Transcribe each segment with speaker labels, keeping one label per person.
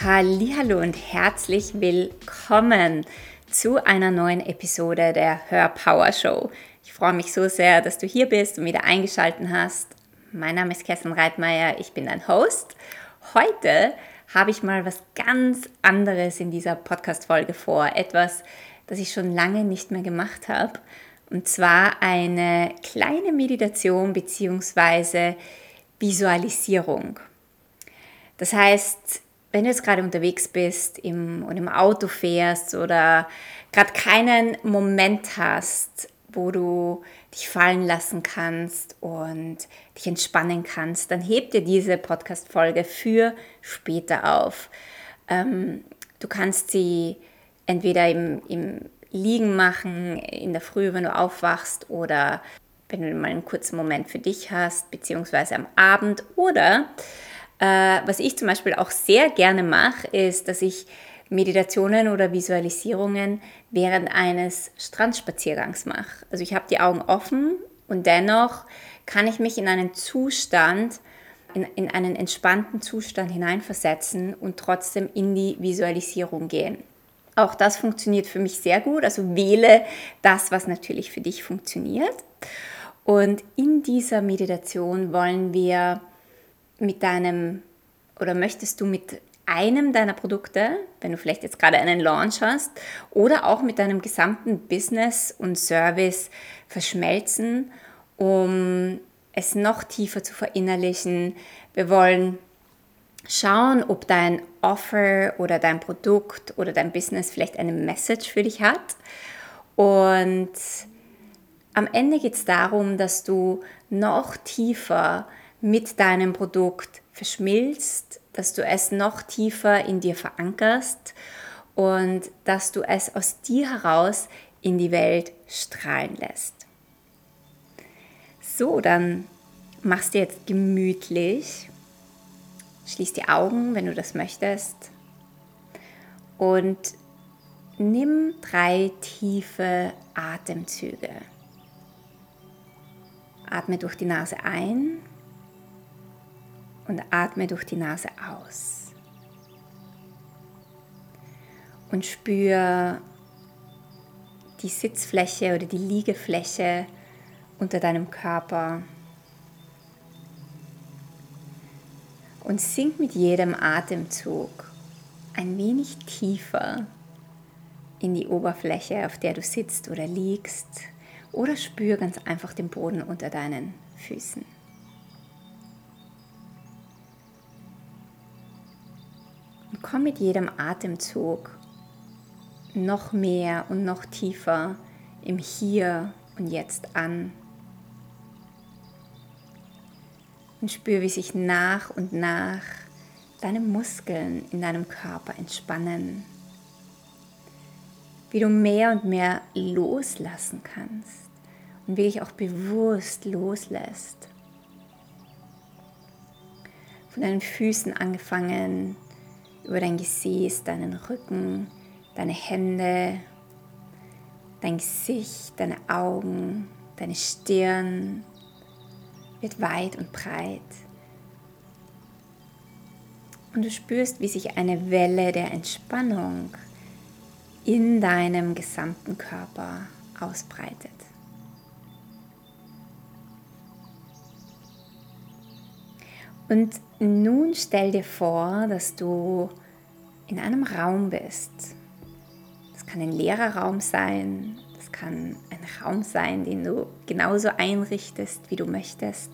Speaker 1: Hallo und herzlich willkommen zu einer neuen Episode der Hör Power Show. Ich freue mich so sehr, dass du hier bist und wieder eingeschaltet hast. Mein Name ist Kerstin Reitmeier, ich bin dein Host. Heute habe ich mal was ganz anderes in dieser Podcast-Folge vor. Etwas, das ich schon lange nicht mehr gemacht habe. Und zwar eine kleine Meditation bzw. Visualisierung. Das heißt, wenn du jetzt gerade unterwegs bist im, und im Auto fährst oder gerade keinen Moment hast, wo du dich fallen lassen kannst und dich entspannen kannst, dann heb dir diese Podcast-Folge für später auf. Ähm, du kannst sie entweder im, im Liegen machen, in der Früh, wenn du aufwachst oder wenn du mal einen kurzen Moment für dich hast, beziehungsweise am Abend oder äh, was ich zum Beispiel auch sehr gerne mache, ist, dass ich Meditationen oder Visualisierungen während eines Strandspaziergangs mache. Also ich habe die Augen offen und dennoch kann ich mich in einen Zustand, in, in einen entspannten Zustand hineinversetzen und trotzdem in die Visualisierung gehen. Auch das funktioniert für mich sehr gut. Also wähle das, was natürlich für dich funktioniert. Und in dieser Meditation wollen wir mit deinem oder möchtest du mit einem deiner Produkte, wenn du vielleicht jetzt gerade einen Launch hast, oder auch mit deinem gesamten Business und Service verschmelzen, um es noch tiefer zu verinnerlichen. Wir wollen schauen, ob dein Offer oder dein Produkt oder dein Business vielleicht eine Message für dich hat. Und am Ende geht es darum, dass du noch tiefer mit deinem Produkt verschmilzt, dass du es noch tiefer in dir verankerst und dass du es aus dir heraus in die Welt strahlen lässt. So, dann machst du jetzt gemütlich, schließ die Augen, wenn du das möchtest und nimm drei tiefe Atemzüge. Atme durch die Nase ein und atme durch die Nase aus. Und spür die Sitzfläche oder die Liegefläche unter deinem Körper. Und sink mit jedem Atemzug ein wenig tiefer in die Oberfläche, auf der du sitzt oder liegst. Oder spür ganz einfach den Boden unter deinen Füßen. Und komm mit jedem Atemzug noch mehr und noch tiefer im Hier und Jetzt an. Und spür, wie sich nach und nach deine Muskeln in deinem Körper entspannen. Wie du mehr und mehr loslassen kannst und wie dich auch bewusst loslässt. Von deinen Füßen angefangen, über dein Gesäß, deinen Rücken, deine Hände, dein Gesicht, deine Augen, deine Stirn wird weit und breit. Und du spürst, wie sich eine Welle der Entspannung in deinem gesamten Körper ausbreitet. Und nun stell dir vor, dass du in einem Raum bist. Das kann ein leerer Raum sein, das kann ein Raum sein, den du genauso einrichtest, wie du möchtest.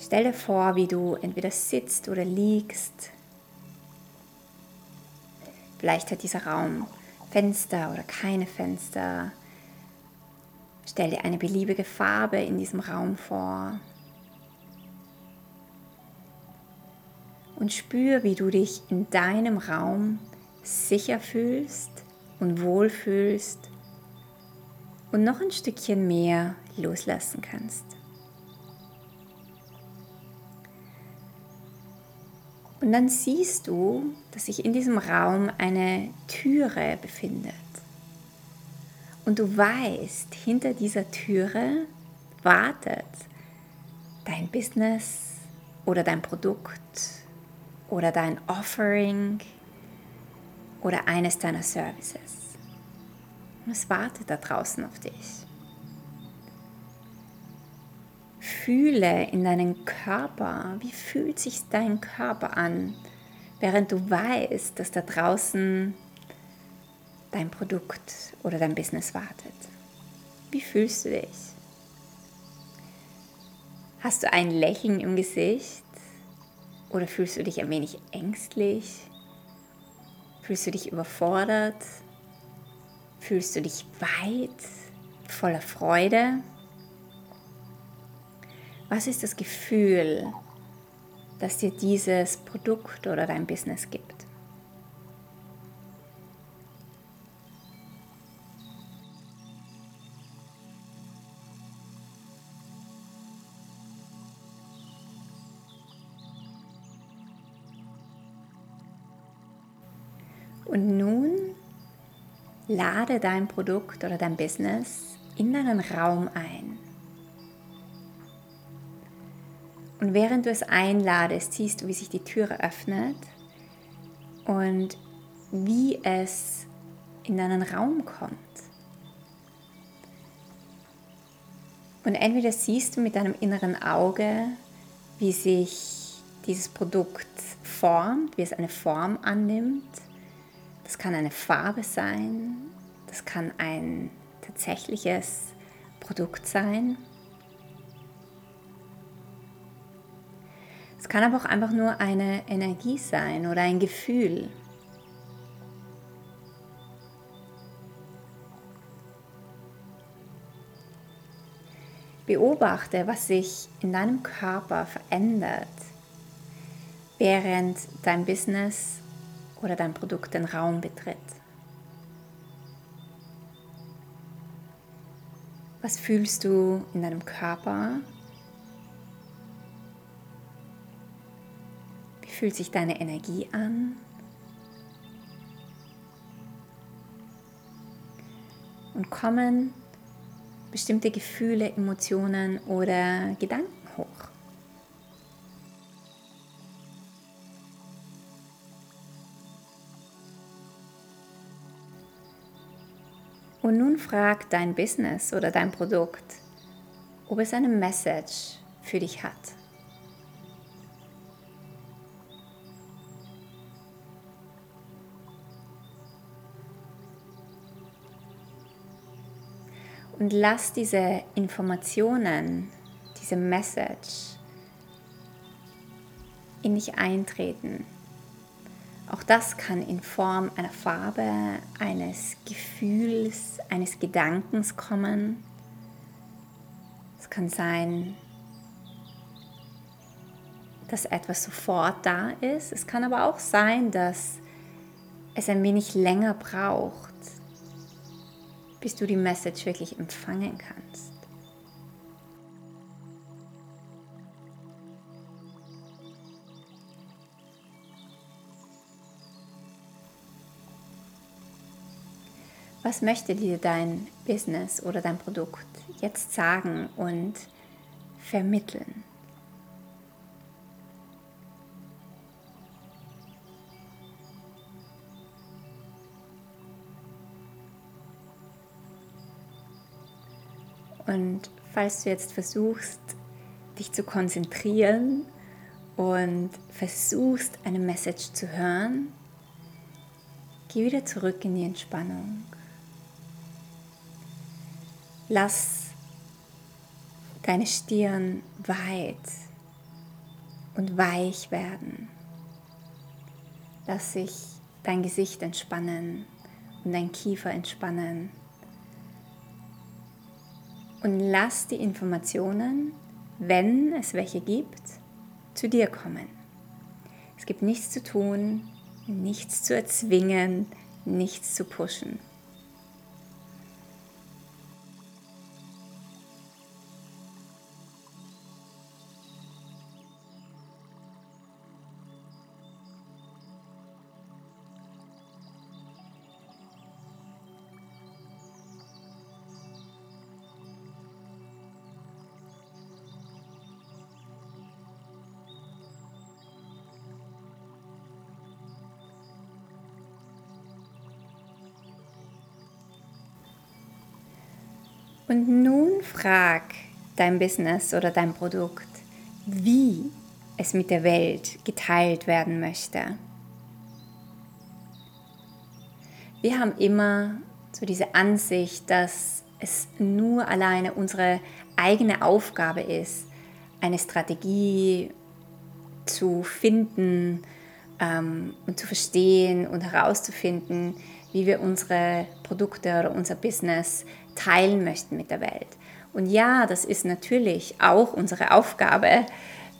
Speaker 1: Stell dir vor, wie du entweder sitzt oder liegst. Vielleicht hat dieser Raum Fenster oder keine Fenster. Stell dir eine beliebige Farbe in diesem Raum vor. Und spür, wie du dich in deinem Raum sicher fühlst und wohlfühlst und noch ein Stückchen mehr loslassen kannst. Und dann siehst du, dass sich in diesem Raum eine Türe befindet. Und du weißt, hinter dieser Türe wartet dein Business, oder dein Produkt oder dein Offering oder eines deiner Services. Und es wartet da draußen auf dich. Fühle in deinen Körper, wie fühlt sich dein Körper an, während du weißt, dass da draußen dein Produkt oder dein Business wartet. Wie fühlst du dich? Hast du ein Lächeln im Gesicht oder fühlst du dich ein wenig ängstlich? Fühlst du dich überfordert? Fühlst du dich weit, voller Freude? Was ist das Gefühl, das dir dieses Produkt oder dein Business gibt? Und nun lade dein Produkt oder dein Business in deinen Raum ein. Und während du es einladest, siehst du, wie sich die Türe öffnet und wie es in deinen Raum kommt. Und entweder siehst du mit deinem inneren Auge, wie sich dieses Produkt formt, wie es eine Form annimmt das kann eine Farbe sein, das kann ein tatsächliches Produkt sein. Es kann aber auch einfach nur eine Energie sein oder ein Gefühl. Beobachte, was sich in deinem Körper verändert, während dein Business oder dein Produkt den Raum betritt. Was fühlst du in deinem Körper? Wie fühlt sich deine Energie an? Und kommen bestimmte Gefühle, Emotionen oder Gedanken hoch? Und nun frag dein Business oder dein Produkt, ob es eine Message für dich hat. Und lass diese Informationen, diese Message in dich eintreten. Auch das kann in Form einer Farbe, eines Gefühls, eines Gedankens kommen. Es kann sein, dass etwas sofort da ist. Es kann aber auch sein, dass es ein wenig länger braucht, bis du die Message wirklich empfangen kannst. Was möchte dir dein Business oder dein Produkt jetzt sagen und vermitteln? Und falls du jetzt versuchst, dich zu konzentrieren und versuchst, eine Message zu hören, geh wieder zurück in die Entspannung. Lass deine Stirn weit und weich werden. Lass sich dein Gesicht entspannen und dein Kiefer entspannen. Und lass die Informationen, wenn es welche gibt, zu dir kommen. Es gibt nichts zu tun, nichts zu erzwingen, nichts zu pushen. Und nun frag dein Business oder dein Produkt, wie es mit der Welt geteilt werden möchte. Wir haben immer so diese Ansicht, dass es nur alleine unsere eigene Aufgabe ist, eine Strategie zu finden ähm, und zu verstehen und herauszufinden, wie wir unsere Produkte oder unser Business teilen möchten mit der Welt. Und ja, das ist natürlich auch unsere Aufgabe,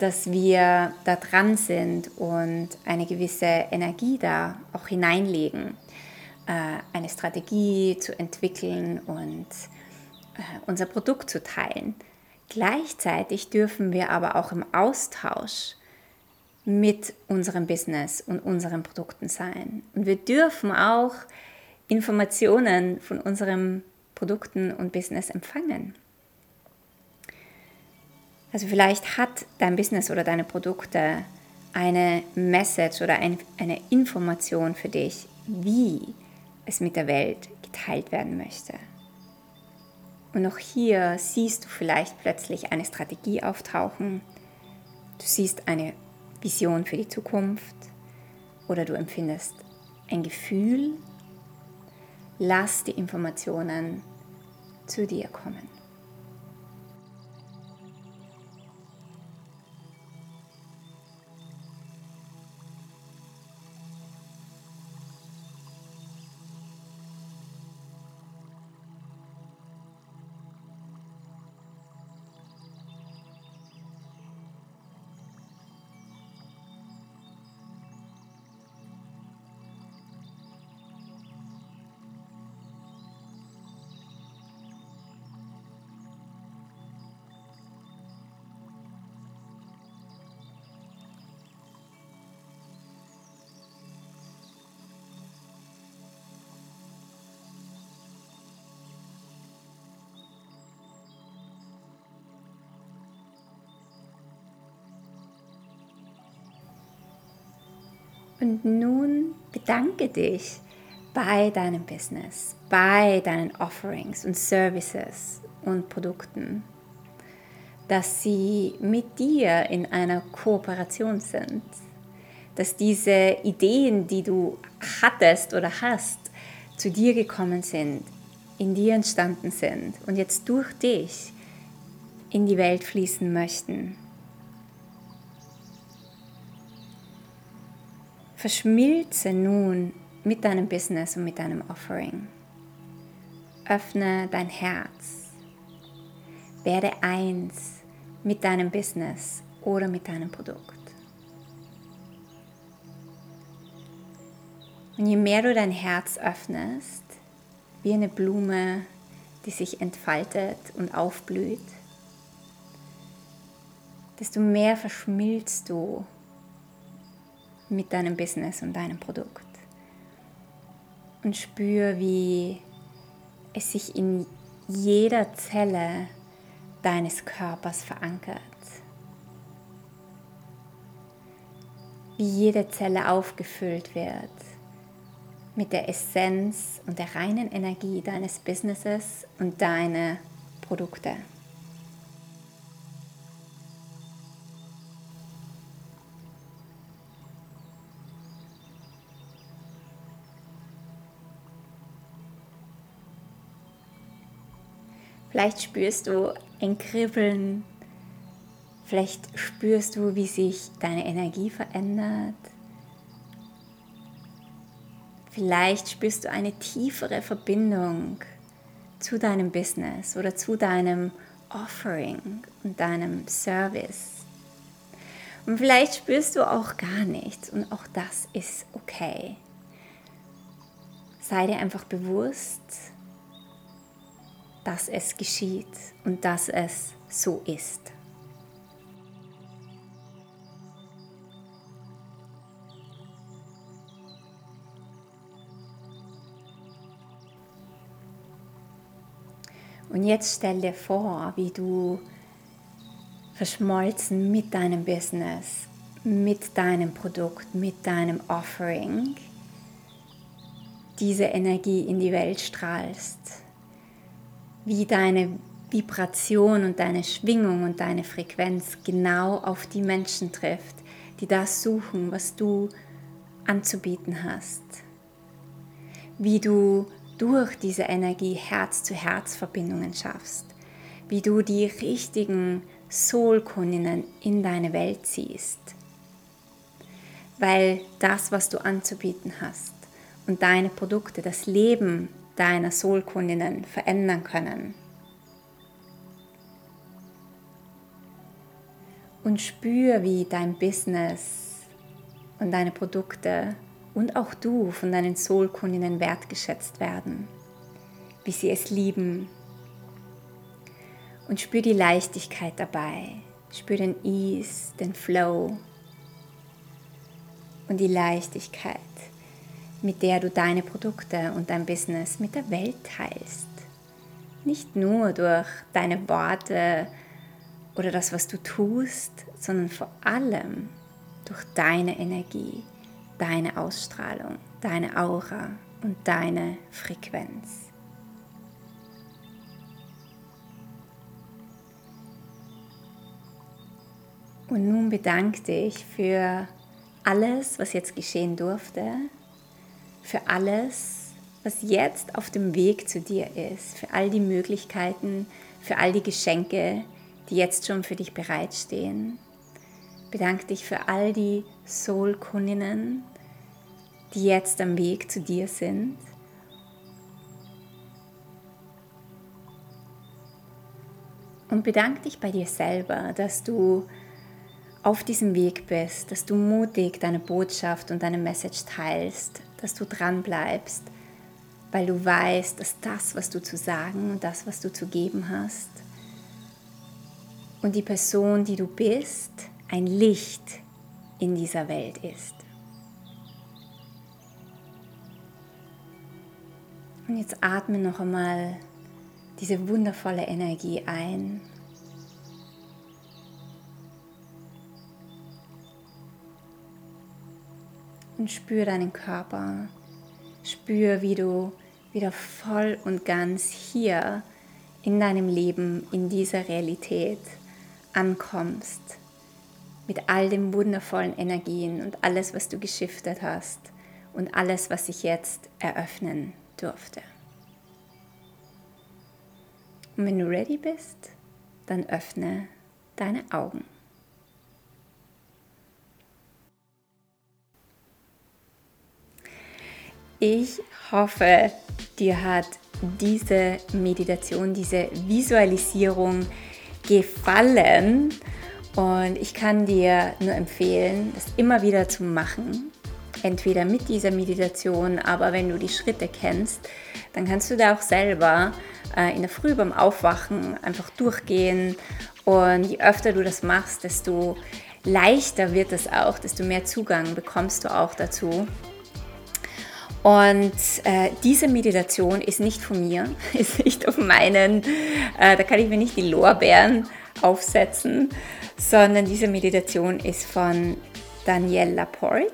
Speaker 1: dass wir da dran sind und eine gewisse Energie da auch hineinlegen, äh, eine Strategie zu entwickeln und äh, unser Produkt zu teilen. Gleichzeitig dürfen wir aber auch im Austausch mit unserem Business und unseren Produkten sein. Und wir dürfen auch Informationen von unseren Produkten und Business empfangen. Also vielleicht hat dein Business oder deine Produkte eine Message oder ein, eine Information für dich, wie es mit der Welt geteilt werden möchte. Und auch hier siehst du vielleicht plötzlich eine Strategie auftauchen. Du siehst eine Vision für die Zukunft oder du empfindest ein Gefühl. Lass die Informationen zu dir kommen. Und nun bedanke dich bei deinem Business, bei deinen Offerings und Services und Produkten, dass sie mit dir in einer Kooperation sind, dass diese Ideen, die du hattest oder hast, zu dir gekommen sind, in dir entstanden sind und jetzt durch dich in die Welt fließen möchten. Verschmilze nun mit deinem Business und mit deinem Offering. Öffne dein Herz. Werde eins mit deinem Business oder mit deinem Produkt. Und je mehr du dein Herz öffnest, wie eine Blume, die sich entfaltet und aufblüht, desto mehr verschmilzt du mit deinem Business und deinem Produkt. Und spür, wie es sich in jeder Zelle deines Körpers verankert. Wie jede Zelle aufgefüllt wird mit der Essenz und der reinen Energie deines Businesses und deiner Produkte. Vielleicht spürst du ein Kribbeln. Vielleicht spürst du, wie sich deine Energie verändert. Vielleicht spürst du eine tiefere Verbindung zu deinem Business oder zu deinem Offering und deinem Service. Und vielleicht spürst du auch gar nichts und auch das ist okay. Sei dir einfach bewusst, dass es geschieht und dass es so ist. Und jetzt stell dir vor, wie du verschmolzen mit deinem Business, mit deinem Produkt, mit deinem Offering diese Energie in die Welt strahlst wie deine Vibration und deine Schwingung und deine Frequenz genau auf die Menschen trifft, die das suchen, was du anzubieten hast. Wie du durch diese Energie Herz-zu-Herz-Verbindungen schaffst. Wie du die richtigen Soul-Kundinnen in deine Welt ziehst. Weil das, was du anzubieten hast und deine Produkte das Leben deiner Soul-Kundinnen verändern können. Und spür, wie dein Business und deine Produkte und auch du von deinen Soul-Kundinnen wertgeschätzt werden, wie sie es lieben. Und spür die Leichtigkeit dabei, spür den Ease, den Flow und die Leichtigkeit, mit der du deine Produkte und dein Business mit der Welt teilst. Nicht nur durch deine Worte oder das, was du tust, sondern vor allem durch deine Energie, deine Ausstrahlung, deine Aura und deine Frequenz. Und nun bedanke dich für alles, was jetzt geschehen durfte, für alles, was jetzt auf dem Weg zu dir ist, für all die Möglichkeiten, für all die Geschenke, die jetzt schon für dich bereitstehen. Bedanke dich für all die Soul-Kundinnen, die jetzt am Weg zu dir sind. Und bedanke dich bei dir selber, dass du auf diesem Weg bist, dass du mutig deine Botschaft und deine Message teilst, dass du dran bleibst, weil du weißt, dass das, was du zu sagen und das, was du zu geben hast, und die Person, die du bist, ein Licht in dieser Welt ist. Und jetzt atme noch einmal diese wundervolle Energie ein. Und spür deinen Körper. Spür, wie du wieder voll und ganz hier in deinem Leben, in dieser Realität ankommst mit all den wundervollen Energien und alles, was du geschiftet hast und alles, was sich jetzt eröffnen durfte. Und wenn du ready bist, dann öffne deine Augen. Ich hoffe, dir hat diese Meditation, diese Visualisierung gefallen. Und ich kann dir nur empfehlen, das immer wieder zu machen. Entweder mit dieser Meditation, aber wenn du die Schritte kennst, dann kannst du da auch selber äh, in der Früh beim Aufwachen einfach durchgehen. Und je öfter du das machst, desto leichter wird es auch, desto mehr Zugang bekommst du auch dazu. Und äh, diese Meditation ist nicht von mir, ist nicht auf meinen, äh, da kann ich mir nicht die Lorbeeren aufsetzen, sondern diese Meditation ist von Danielle Laporte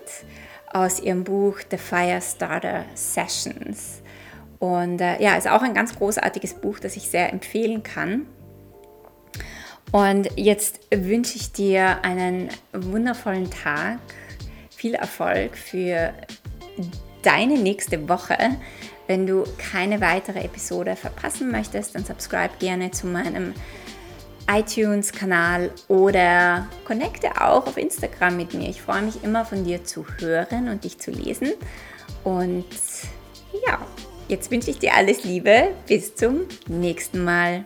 Speaker 1: aus ihrem Buch The Fire Starter Sessions. Und äh, ja, ist auch ein ganz großartiges Buch, das ich sehr empfehlen kann. Und jetzt wünsche ich dir einen wundervollen Tag, viel Erfolg für deine nächste Woche. Wenn du keine weitere Episode verpassen möchtest, dann subscribe gerne zu meinem iTunes-Kanal oder connecte auch auf Instagram mit mir. Ich freue mich immer von dir zu hören und dich zu lesen. Und ja, jetzt wünsche ich dir alles Liebe. Bis zum nächsten Mal.